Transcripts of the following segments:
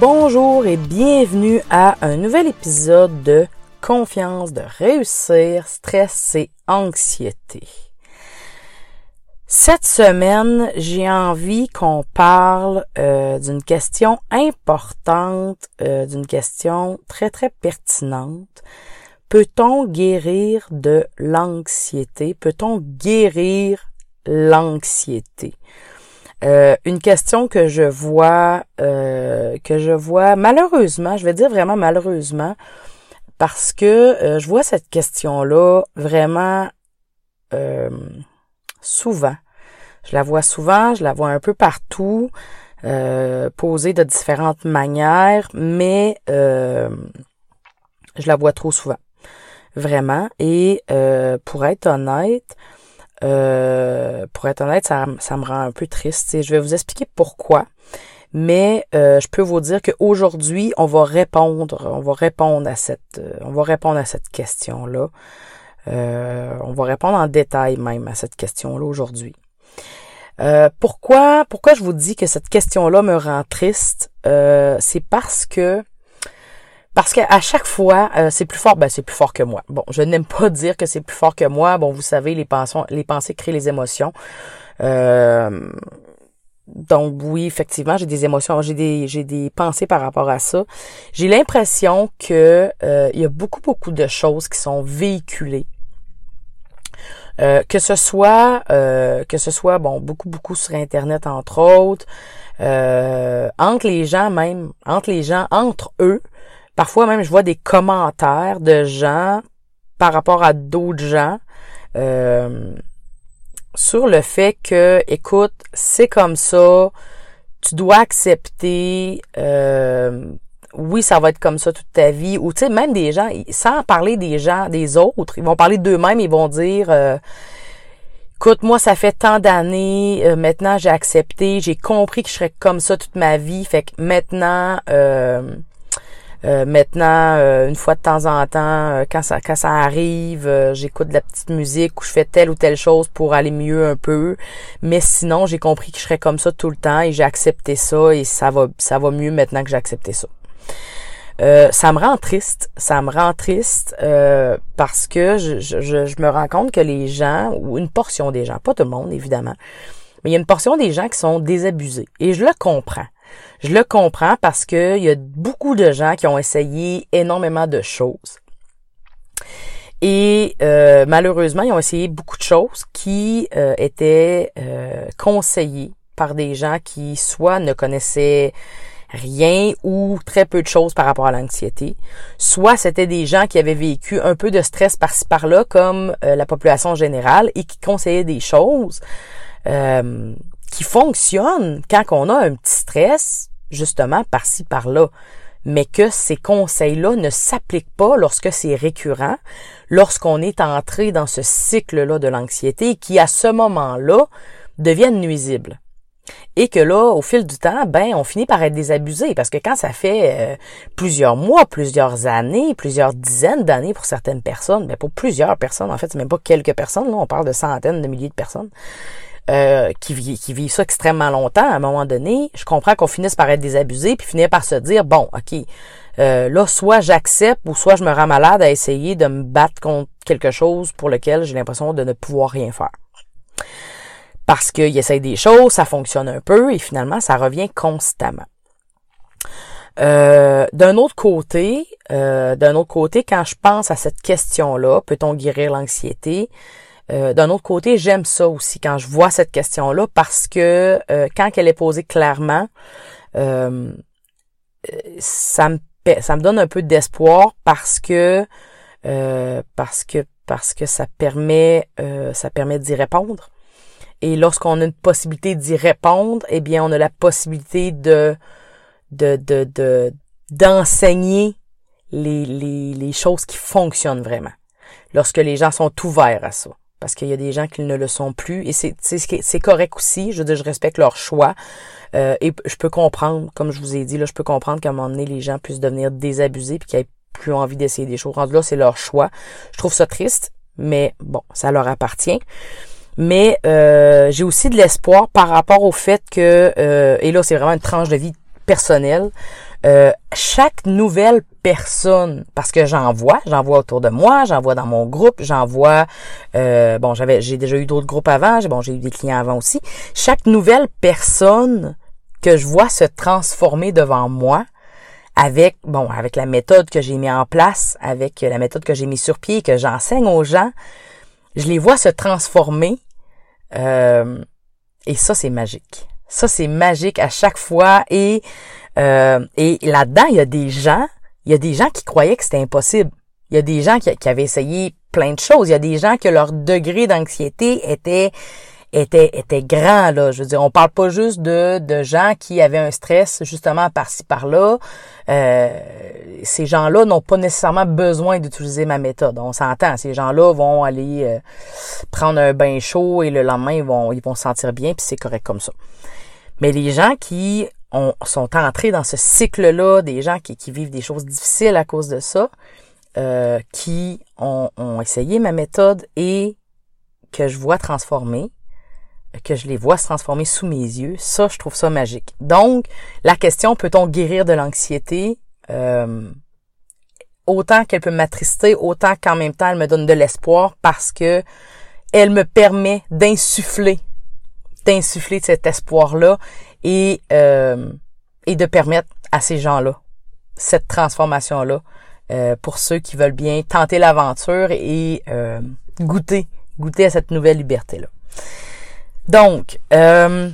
Bonjour et bienvenue à un nouvel épisode de Confiance de réussir, stress et anxiété. Cette semaine, j'ai envie qu'on parle euh, d'une question importante, euh, d'une question très très pertinente. Peut-on guérir de l'anxiété? Peut-on guérir l'anxiété? Euh, une question que je vois, que je vois malheureusement, je vais dire vraiment malheureusement, parce que je vois cette question-là vraiment souvent. Je la vois souvent, je la vois un peu partout, euh, posée de différentes manières, mais euh, je la vois trop souvent. Vraiment. Et euh, pour être honnête, pour être honnête, ça, ça, me rend un peu triste. je vais vous expliquer pourquoi. Mais je peux vous dire qu'aujourd'hui, on va répondre, on va répondre à cette, on va répondre à cette question-là. Euh, on va répondre en détail même à cette question-là aujourd'hui. Euh, pourquoi, pourquoi je vous dis que cette question-là me rend triste? Euh, c'est parce que parce qu'à chaque fois, c'est plus fort, ben c'est plus fort que moi. Bon, je n'aime pas dire que c'est plus fort que moi. Bon, vous savez, les pensées, les pensées créent les émotions. donc oui, effectivement, j'ai des émotions, j'ai des, j'ai des pensées par rapport à ça. J'ai l'impression que il y a beaucoup, beaucoup de choses qui sont véhiculées euh, que ce soit euh, que ce soit bon beaucoup beaucoup sur internet entre autres euh, entre les gens même entre les gens entre eux parfois même je vois des commentaires de gens par rapport à d'autres gens sur le fait que écoute c'est comme ça tu dois accepter oui, ça va être comme ça toute ta vie. Ou tu sais, même des gens, sans parler des gens, des autres, ils vont parler d'eux-mêmes, ils vont dire euh, Écoute, moi, ça fait tant d'années, euh, maintenant j'ai accepté, j'ai compris que je serais comme ça toute ma vie. Fait que maintenant, euh, maintenant, une fois de temps en temps, quand ça quand ça arrive, j'écoute de la petite musique ou je fais telle ou telle chose pour aller mieux un peu. Mais sinon, j'ai compris que je serais comme ça tout le temps et j'ai accepté ça et ça va ça va mieux maintenant que j'ai accepté ça. Euh, ça me rend triste. Ça me rend triste euh, parce que je, je, je, me rends compte que les gens, ou une portion des gens, pas tout le monde évidemment, mais il y a une portion des gens qui sont désabusés. Et je le comprends. Je le comprends parce que il y a beaucoup de gens qui ont essayé énormément de choses. Et euh, malheureusement, ils ont essayé beaucoup de choses qui étaient conseillées par des gens qui soit ne connaissaient rien ou très peu de choses par rapport à l'anxiété. Soit c'était des gens qui avaient vécu un peu de stress par-ci par-là, comme euh, la population générale, et qui conseillaient des choses euh, qui fonctionnent quand on a un petit stress, justement par-ci par-là. Mais que ces conseils-là ne s'appliquent pas lorsque c'est récurrent, lorsqu'on est entré dans ce cycle-là de l'anxiété qui, à ce moment-là, deviennent nuisibles et que là, au fil du temps, ben, on finit par être désabusé parce que quand ça fait euh, plusieurs mois, plusieurs années, plusieurs dizaines d'années pour certaines personnes, ben pour plusieurs personnes, en fait, c'est même pas quelques personnes, là, on parle de centaines de milliers de personnes. Euh, qui, qui vivent ça extrêmement longtemps, à un moment donné, je comprends qu'on finisse par être désabusé, puis finir par se dire, bon, OK, euh, là, soit j'accepte ou soit je me rends malade à essayer de me battre contre quelque chose pour lequel j'ai l'impression de ne pouvoir rien faire parce qu'il essaye des choses, ça fonctionne un peu et finalement ça revient constamment. Euh, d'un autre côté, euh, d'un autre côté, quand je pense à cette question-là, peut-on guérir l'anxiété? Euh, d'un autre côté, j'aime ça aussi quand je vois cette question-là parce que quand elle est posée clairement, ça me ça me donne un peu d'espoir parce que parce que parce que ça permet ça permet d'y répondre Et lorsqu'on a une possibilité d'y répondre, eh bien, on a la possibilité de, de, de d'enseigner les, les, les choses qui fonctionnent vraiment. Lorsque les gens sont ouverts à ça. Parce qu'il y a des gens qui ne le sont plus. Et c'est, c'est correct aussi. Je veux dire, je respecte leur choix. Euh, et je peux comprendre, comme je vous ai dit, là, je peux comprendre qu'à un moment donné, les gens puissent devenir désabusés puis qu'ils aient plus envie d'essayer des choses. là, c'est leur choix. Je trouve ça triste, mais bon, ça leur appartient. Mais euh, j'ai aussi de l'espoir par rapport au fait que, euh, et là, c'est vraiment une tranche de vie personnelle, euh, chaque nouvelle personne, parce que j'en vois, j'en vois autour de moi, j'en vois dans mon groupe, j'en vois, euh, bon, j'avais, j'ai déjà eu d'autres groupes avant, j'ai, bon, j'ai eu des clients avant aussi. Chaque nouvelle personne que je vois se transformer devant moi, avec, bon, avec la méthode que j'ai mis en place, avec la méthode que j'ai mis sur pied, que j'enseigne aux gens, je les vois se transformer, euh, et ça, c'est magique. Ça, c'est magique à chaque fois, et euh, et là-dedans, il y a des gens, il y a des gens qui croyaient que c'était impossible. Il y a des gens qui, avaient essayé plein de choses. Il y a des gens que leur degré d'anxiété était était était grand là. Je veux dire, on parle pas juste de de gens qui avaient un stress justement par-ci par-là. Euh, ces gens-là n'ont pas nécessairement besoin d'utiliser ma méthode. On s'entend. Ces gens-là vont aller euh, prendre un bain chaud et le lendemain ils vont ils vont se sentir bien puis c'est correct comme ça. Mais les gens qui on, sont entrés dans ce cycle-là, des gens qui, vivent des choses difficiles à cause de ça, euh, qui ont, essayé ma méthode et que je vois transformer, que je les vois se transformer sous mes yeux, ça, je trouve ça magique. Donc, la question, peut-on guérir de l'anxiété? Euh, autant qu'elle peut m'attrister, autant qu'en même temps, elle me donne de l'espoir parce que elle me permet d'insuffler, d'insuffler cet espoir-là et, euh, et de permettre à ces gens-là cette transformation-là euh, pour ceux qui veulent bien tenter l'aventure et euh, goûter, goûter à cette nouvelle liberté-là. Donc, euh,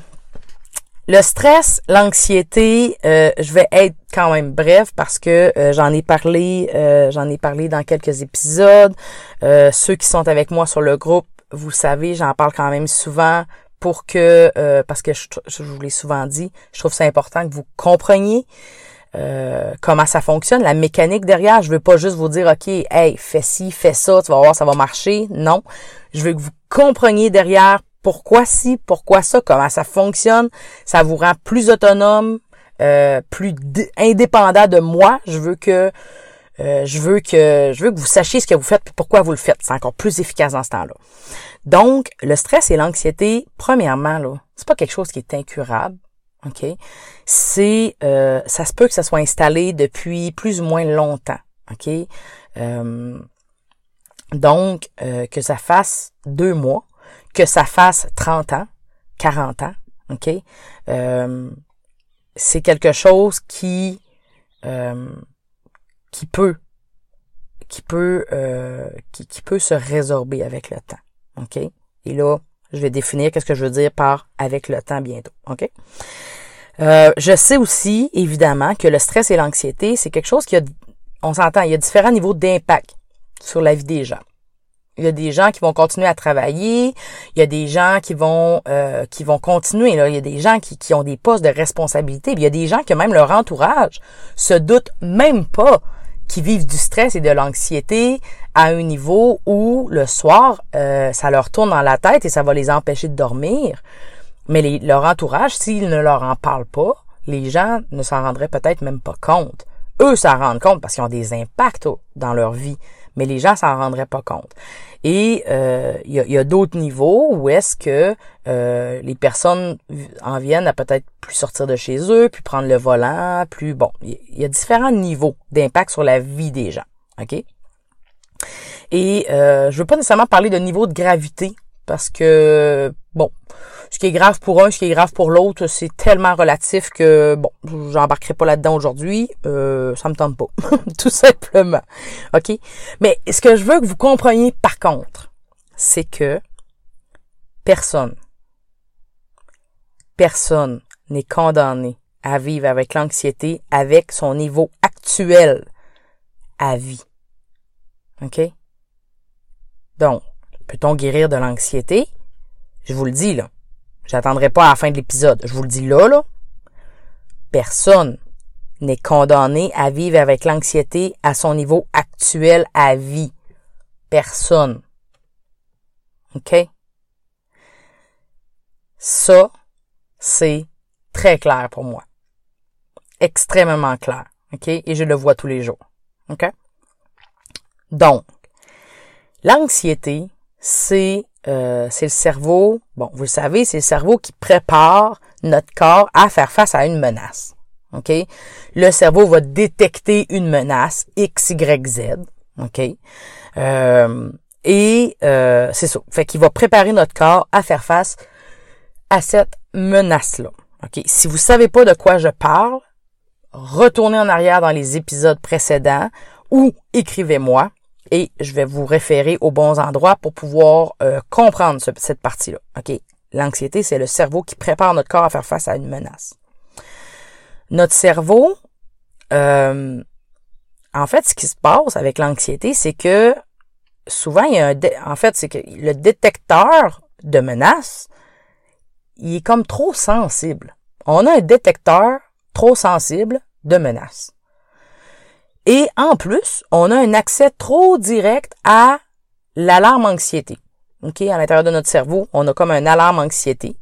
le stress, l'anxiété, euh, je vais être quand même bref parce que euh, j'en ai parlé, j'en ai parlé dans quelques épisodes. ceux qui sont avec moi sur le groupe, vous savez, j'en parle quand même souvent pour que, euh, parce que je, je vous l'ai souvent dit, je trouve ça important que vous compreniez euh, comment ça fonctionne, la mécanique derrière. Je veux pas juste vous dire, OK, hey, fais ci, fais ça, tu vas voir, ça va marcher. Non. Je veux que vous compreniez derrière pourquoi ci, pourquoi ça, comment ça fonctionne. Ça vous rend plus autonome, euh, plus indépendant de moi. Je veux que euh, je veux que je veux que vous sachiez ce que vous faites et pourquoi vous le faites. C'est encore plus efficace dans ce temps-là. Donc, le stress et l'anxiété, premièrement, là, c'est pas quelque chose qui est incurable. OK? C'est euh, ça se peut que ça soit installé depuis plus ou moins longtemps. OK? Euh, donc, que ça fasse deux mois, que ça fasse 30 ans, 40 ans, OK? c'est quelque chose qui qui peut qui peut euh, qui, qui, peut se résorber avec le temps. OK? Et là, je vais définir qu'est-ce que je veux dire par avec le temps bientôt. OK? Euh, je sais aussi, évidemment, que le stress et l'anxiété, c'est quelque chose qui a, on s'entend, il y a différents niveaux d'impact sur la vie des gens. Il y a des gens qui vont continuer à travailler, il y a des gens qui vont euh, qui vont continuer. Là. Il y a des gens qui, qui ont des postes de responsabilité, il y a des gens que même leur entourage se doute même pas qui vivent du stress et de l'anxiété à un niveau où le soir, euh, ça leur tourne dans la tête et ça va les empêcher de dormir. Mais les, leur entourage, s'ils ne leur en parlent pas, les gens ne s'en rendraient peut-être même pas compte. Eux s'en rendent compte parce qu'ils ont des impacts dans leur vie, mais les gens s'en rendraient pas compte. Et euh, il y a, d'autres niveaux où est-ce que euh, les personnes en viennent à peut-être plus sortir de chez eux, puis prendre le volant, plus bon. Il y a différents niveaux d'impact sur la vie des gens. OK? Et euh, je veux pas nécessairement parler de niveau de gravité parce que bon, ce qui est grave pour un, ce qui est grave pour l'autre, c'est tellement relatif que bon, j'embarquerai pas là-dedans aujourd'hui, euh, ça me tente pas, tout simplement. OK? Mais ce que je veux que vous compreniez par contre, c'est que personne personne n'est condamné à vivre avec l'anxiété avec son niveau actuel à vie. OK? Donc, peut-on guérir de l'anxiété? Je vous le dis, là. J'attendrai pas à la fin de l'épisode. Je vous le dis là, là. Personne n'est condamné à vivre avec l'anxiété à son niveau actuel à vie. Personne. OK? Ça, c'est très clair pour moi. Extrêmement clair. OK? Et je le vois tous les jours. OK? Donc, l'anxiété, c'est euh, c'est le cerveau, bon, vous le savez, c'est le cerveau qui prépare notre corps à faire face à une menace. OK? Le cerveau va détecter une menace X, Y, Z. OK? Euh, et euh, c'est ça. Fait qu'il va préparer notre corps à faire face à cette menace-là. OK? Si vous savez pas de quoi je parle, retournez en arrière dans les épisodes précédents ou écrivez-moi et je vais vous référer aux bons endroits pour pouvoir euh, comprendre cette partie-là. OK? L'anxiété, c'est le cerveau qui prépare notre corps à faire face à une menace. Notre cerveau, euh, en fait, ce qui se passe avec l'anxiété, c'est que souvent, il y a un en fait, c'est que le détecteur de menace, il est comme trop sensible. On a un détecteur trop sensible de menace. Et en plus, on a un accès trop direct à l'alarme anxiété. OK, à l'intérieur de notre cerveau, on a comme un alarme anxiété.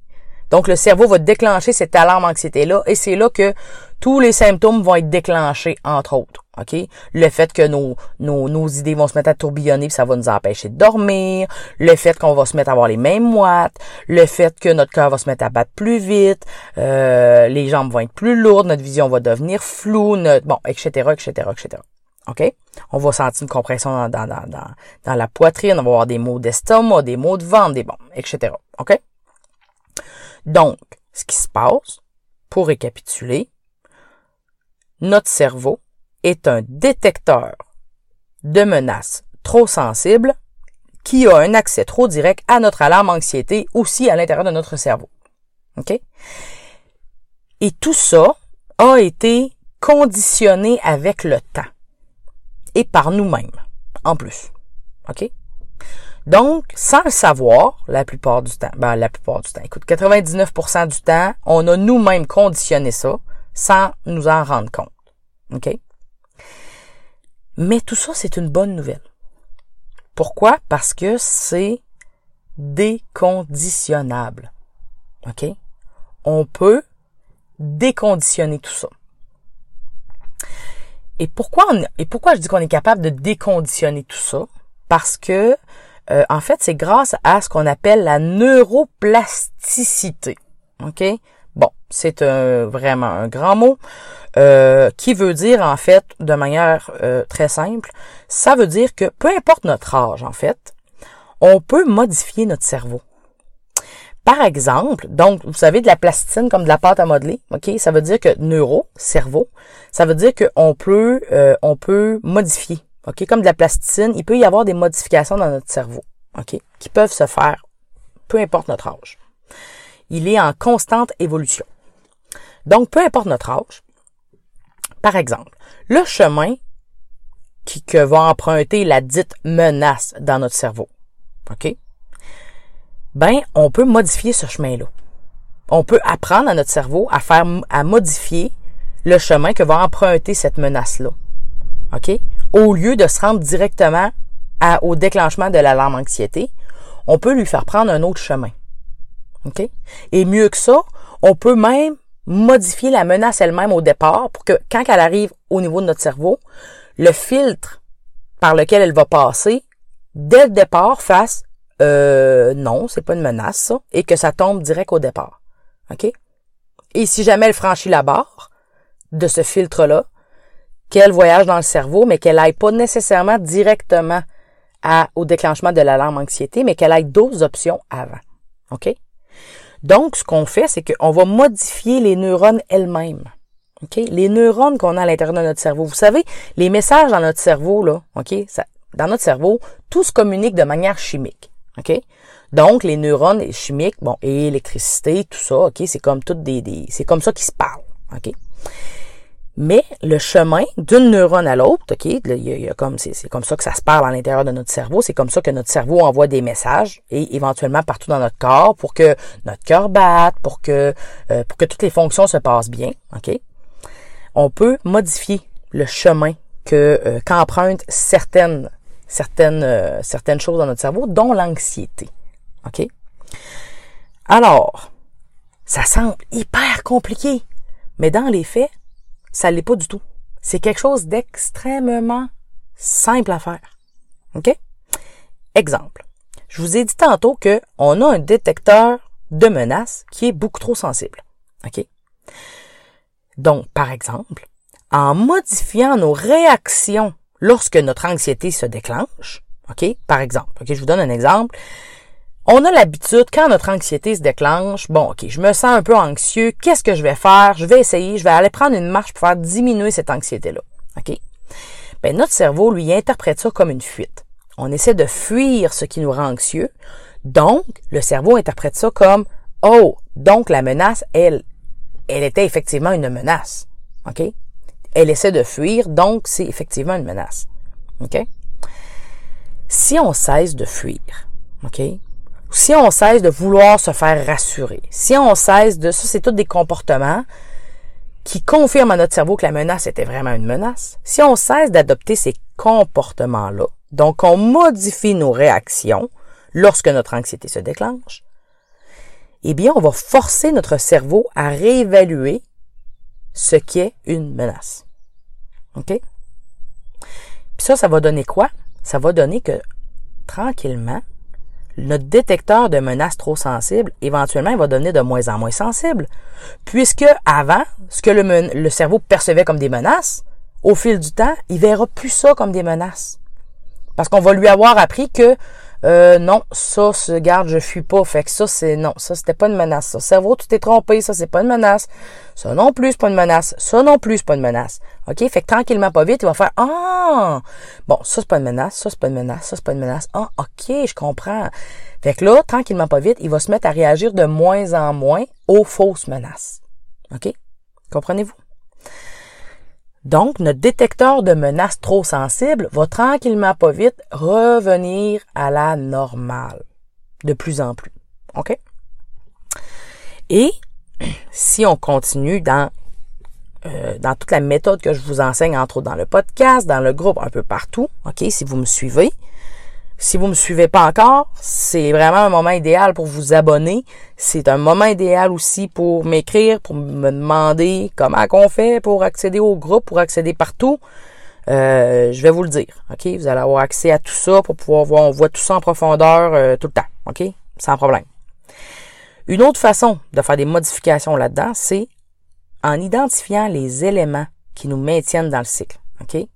Donc le cerveau va déclencher cette alarme anxiété là et c'est là que tous les symptômes vont être déclenchés entre autres. OK? Le fait que nos, nos, nos idées vont se mettre à tourbillonner, ça va nous empêcher de dormir, le fait qu'on va se mettre à avoir les mêmes moites, le fait que notre cœur va se mettre à battre plus vite, euh, les jambes vont être plus lourdes, notre vision va devenir floue, bon, etc., etc., etc. OK? On va sentir une compression dans, dans, dans, dans la poitrine, on va avoir des maux d'estomac, des maux de ventre, des bon, etc. OK? Donc, ce qui se passe, pour récapituler, notre cerveau est un détecteur de menaces trop sensible qui a un accès trop direct à notre alarme anxiété aussi à l'intérieur de notre cerveau. OK? Et tout ça a été conditionné avec le temps et par nous-mêmes en plus. OK? Donc, sans le savoir, la plupart du temps, ben, la plupart du temps, écoute, 99% du temps, on a nous-mêmes conditionné ça sans nous en rendre compte. OK? Mais tout ça, c'est une bonne nouvelle. Pourquoi? Parce que c'est déconditionnable. OK? On peut déconditionner tout ça. Et pourquoi, et pourquoi je dis qu'on est capable de déconditionner tout ça? Parce que euh, en fait, c'est grâce à ce qu'on appelle la neuroplasticité. OK? Bon, c'est vraiment un grand mot euh, qui veut dire, en fait, de manière euh, très simple, ça veut dire que peu importe notre âge, en fait, on peut modifier notre cerveau. Par exemple, donc, vous savez, de la plasticine comme de la pâte à modeler, OK? Ça veut dire que neuro, cerveau, ça veut dire qu'on peut, on peut modifier OK? Comme de la plasticine, il peut y avoir des modifications dans notre cerveau, OK? Qui peuvent se faire, peu importe notre âge. Il est en constante évolution. Donc, peu importe notre âge, par exemple, le chemin qui, que va emprunter la dite menace dans notre cerveau, OK? Ben, on peut modifier ce chemin-là. On peut apprendre à notre cerveau à faire, à modifier le chemin que va emprunter cette menace-là. OK? Au lieu de se rendre directement à, au déclenchement de l'alarme anxiété, on peut lui faire prendre un autre chemin. OK? Et mieux que ça, on peut même modifier la menace elle-même au départ pour que quand elle arrive au niveau de notre cerveau, le filtre par lequel elle va passer, dès le départ, fasse euh, non, c'est pas une menace, ça, et que ça tombe direct au départ. OK? Et si jamais elle franchit la barre de ce filtre-là, qu'elle voyage dans le cerveau, mais qu'elle aille pas nécessairement directement au déclenchement de l'alarme anxiété, mais qu'elle aille d'autres options avant. OK? Donc, ce qu'on fait, c'est qu'on va modifier les neurones elles-mêmes. OK? Les neurones qu'on a à l'intérieur de notre cerveau. Vous savez, les messages dans notre cerveau, là, OK? Dans notre cerveau, tout se communique de manière chimique. OK? Donc, les neurones chimiques, bon, et l'électricité, tout ça, OK? C'est comme toutes des, des c'est comme ça qu'ils se parlent. OK? Mais le chemin d'une neurone à l'autre, OK, il y a, comme c'est, comme ça que ça se parle à l'intérieur de notre cerveau, c'est comme ça que notre cerveau envoie des messages et éventuellement partout dans notre corps pour que notre cœur batte, pour que euh, pour que toutes les fonctions se passent bien, OK? On peut modifier le chemin que euh, qu'empruntent certaines certaines euh, certaines choses dans notre cerveau, dont l'anxiété. OK? Alors, ça semble hyper compliqué, mais dans les faits, ça l'est pas du tout. C'est quelque chose d'extrêmement simple à faire. OK? Exemple. Je vous ai dit tantôt que on a un détecteur de menaces qui est beaucoup trop sensible. OK? Donc, par exemple, en modifiant nos réactions lorsque notre anxiété se déclenche, OK? Par exemple, OK, je vous donne un exemple. On a l'habitude, quand notre anxiété se déclenche, bon, ok, je me sens un peu anxieux, qu'est-ce que je vais faire? Je vais essayer, je vais aller prendre une marche pour faire diminuer cette anxiété-là. OK? Ben, notre cerveau, lui, interprète ça comme une fuite. On essaie de fuir ce qui nous rend anxieux. Donc, le cerveau interprète ça comme, oh, donc la menace, elle, elle était effectivement une menace. OK? Elle essaie de fuir, donc c'est effectivement une menace. OK? Si on cesse de fuir, OK? Si on cesse de vouloir se faire rassurer, si on cesse de... Ça, c'est tous des comportements qui confirment à notre cerveau que la menace était vraiment une menace. Si on cesse d'adopter ces comportements-là, donc on modifie nos réactions lorsque notre anxiété se déclenche, eh bien, on va forcer notre cerveau à réévaluer ce qu'est une menace. OK? Puis ça, ça va donner quoi? Ça va donner que, tranquillement, notre détecteur de menaces trop sensible, éventuellement, il va devenir de moins en moins sensible. Puisque avant, ce que le, le cerveau percevait comme des menaces, au fil du temps, il verra plus ça comme des menaces. Parce qu'on va lui avoir appris que euh, non, ça, se garde, je fuis pas. Fait que ça, c'est non, ça, c'était pas une menace. Ça, cerveau, tu t'es trompé, ça, c'est pas une menace. Ça non plus, c'est pas une menace. Ça non plus, c'est pas une menace. OK? Fait que tranquillement, pas vite, il va faire Ah! Bon, ça, c'est pas une menace, ça, c'est pas une menace, ça, c'est pas une menace. Ah, OK, je comprends. Fait que là, tranquillement, pas vite, il va se mettre à réagir de moins en moins aux fausses menaces. OK? Comprenez-vous? Donc, notre détecteur de menaces trop sensible va tranquillement pas vite revenir à la normale. De plus en plus. OK? Et si on continue dans, euh, dans toute la méthode que je vous enseigne, entre autres dans le podcast, dans le groupe, un peu partout, OK, si vous me suivez, si vous me suivez pas encore, c'est vraiment un moment idéal pour vous abonner. C'est un moment idéal aussi pour m'écrire, pour me demander comment on fait pour accéder au groupe, pour accéder partout. Euh, je vais vous le dire, ok? Vous allez avoir accès à tout ça pour pouvoir voir, on voit tout ça en profondeur euh, tout le temps, ok? Sans problème. Une autre façon de faire des modifications là-dedans, c'est en identifiant les éléments qui nous maintiennent dans le cycle, ok?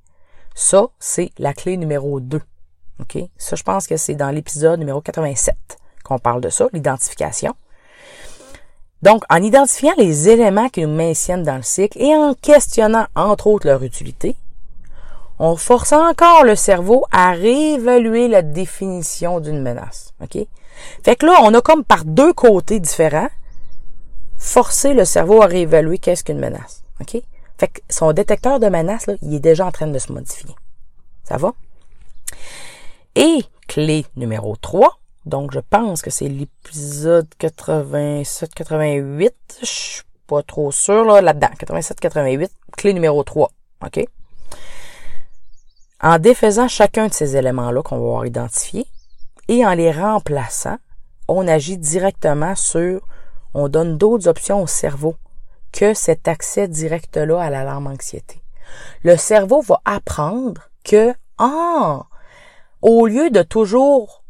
Ça, c'est la clé numéro 2. OK? Ça, je pense que c'est dans l'épisode numéro 87 qu'on parle de ça, l'identification. Donc, en identifiant les éléments qui nous maintiennent dans le cycle et en questionnant, entre autres, leur utilité, on force encore le cerveau à réévaluer la définition d'une menace. OK? Fait que là, on a comme par deux côtés différents, forcer le cerveau à réévaluer qu'est-ce qu'une menace. OK? Fait que son détecteur de menace, là, il est déjà en train de se modifier. Ça va? Et clé numéro 3, donc je pense que c'est l'épisode 87-88, je suis pas trop sûr là, là-dedans, 87-88, clé numéro 3, OK? En défaisant chacun de ces éléments-là qu'on va avoir identifiés et en les remplaçant, on agit directement sur, on donne d'autres options au cerveau que cet accès direct-là à l'alarme anxiété. Le cerveau va apprendre que, ah, au lieu de toujours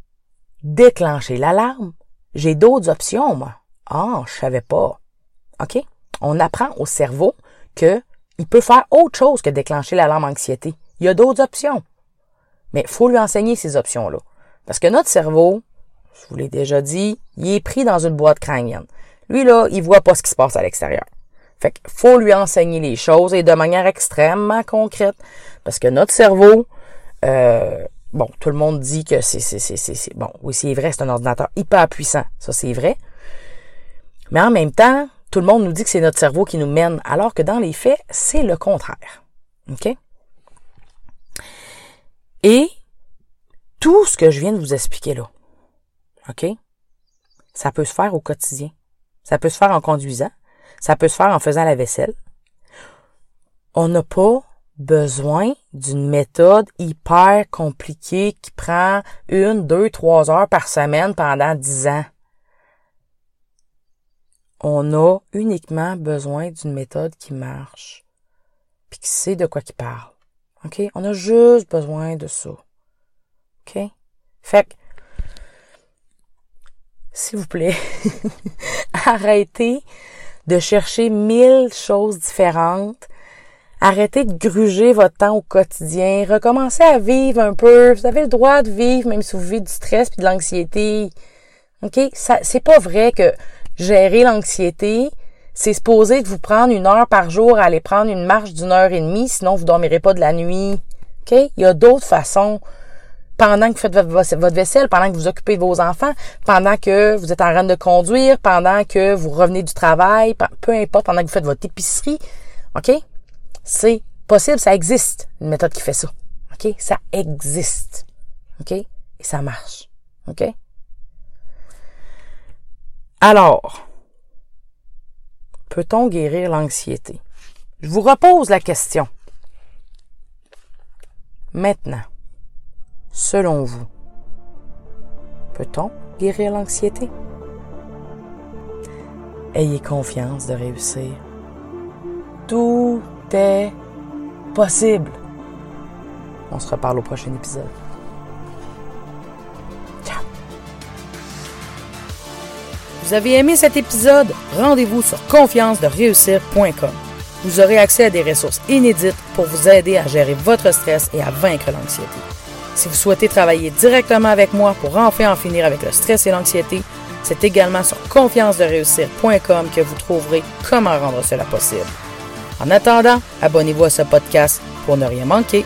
déclencher l'alarme, j'ai d'autres options, moi. Ah, je savais pas. OK? On apprend au cerveau que il peut faire autre chose que déclencher l'alarme anxiété. Il y a d'autres options. Mais il faut lui enseigner ces options-là. Parce que notre cerveau, je vous l'ai déjà dit, il est pris dans une boîte crânienne. Lui, là, il voit pas ce qui se passe à l'extérieur. Fait qu'il faut lui enseigner les choses et de manière extrêmement concrète. Parce que notre cerveau, euh, bon, tout le monde dit que c'est, c'est, c'est, c'est, bon, oui, c'est vrai, c'est un ordinateur hyper puissant. Ça, c'est vrai. Mais en même temps, tout le monde nous dit que c'est notre cerveau qui nous mène, alors que dans les faits, c'est le contraire. OK? Et tout ce que je viens de vous expliquer là, OK? Ça peut se faire au quotidien. Ça peut se faire en conduisant. Ça peut se faire en faisant la vaisselle. On n'a pas besoin d'une méthode hyper compliquée qui prend une, deux, trois heures par semaine pendant dix ans. On a uniquement besoin d'une méthode qui marche, puis qui sait de quoi qui parle. OK? On a juste besoin de ça. OK? Fait que, s'il vous plaît, arrêtez de chercher mille choses différentes Arrêtez de gruger votre temps au quotidien. Recommencez à vivre un peu. Vous avez le droit de vivre, même si vous vivez du stress puis de l'anxiété. OK? C'est pas vrai que gérer l'anxiété, c'est supposé de vous prendre une heure par jour à aller prendre une marche d'une heure et demie, sinon vous dormirez pas de la nuit. OK? Il y a d'autres façons. Pendant que vous faites votre vaisselle, pendant que vous occupez vos enfants, pendant que vous êtes en train de conduire, pendant que vous revenez du travail, peu importe, pendant que vous faites votre épicerie. OK? C'est possible, ça existe, une méthode qui fait ça. OK? Ça existe. OK? Et ça marche. OK? Alors, peut-on guérir l'anxiété? Je vous repose la question. Maintenant, selon vous, peut-on guérir l'anxiété? Ayez confiance de réussir. Tout c'était possible. On se reparle au prochain épisode. Vous avez aimé cet épisode? Rendez-vous sur confiance de réussir.com. Vous aurez accès à des ressources inédites pour vous aider à gérer votre stress et à vaincre l'anxiété. Si vous souhaitez travailler directement avec moi pour enfin en finir avec le stress et l'anxiété, c'est également sur confiance de réussir.com que vous trouverez comment rendre cela possible. En attendant, abonnez-vous à ce podcast pour ne rien manquer.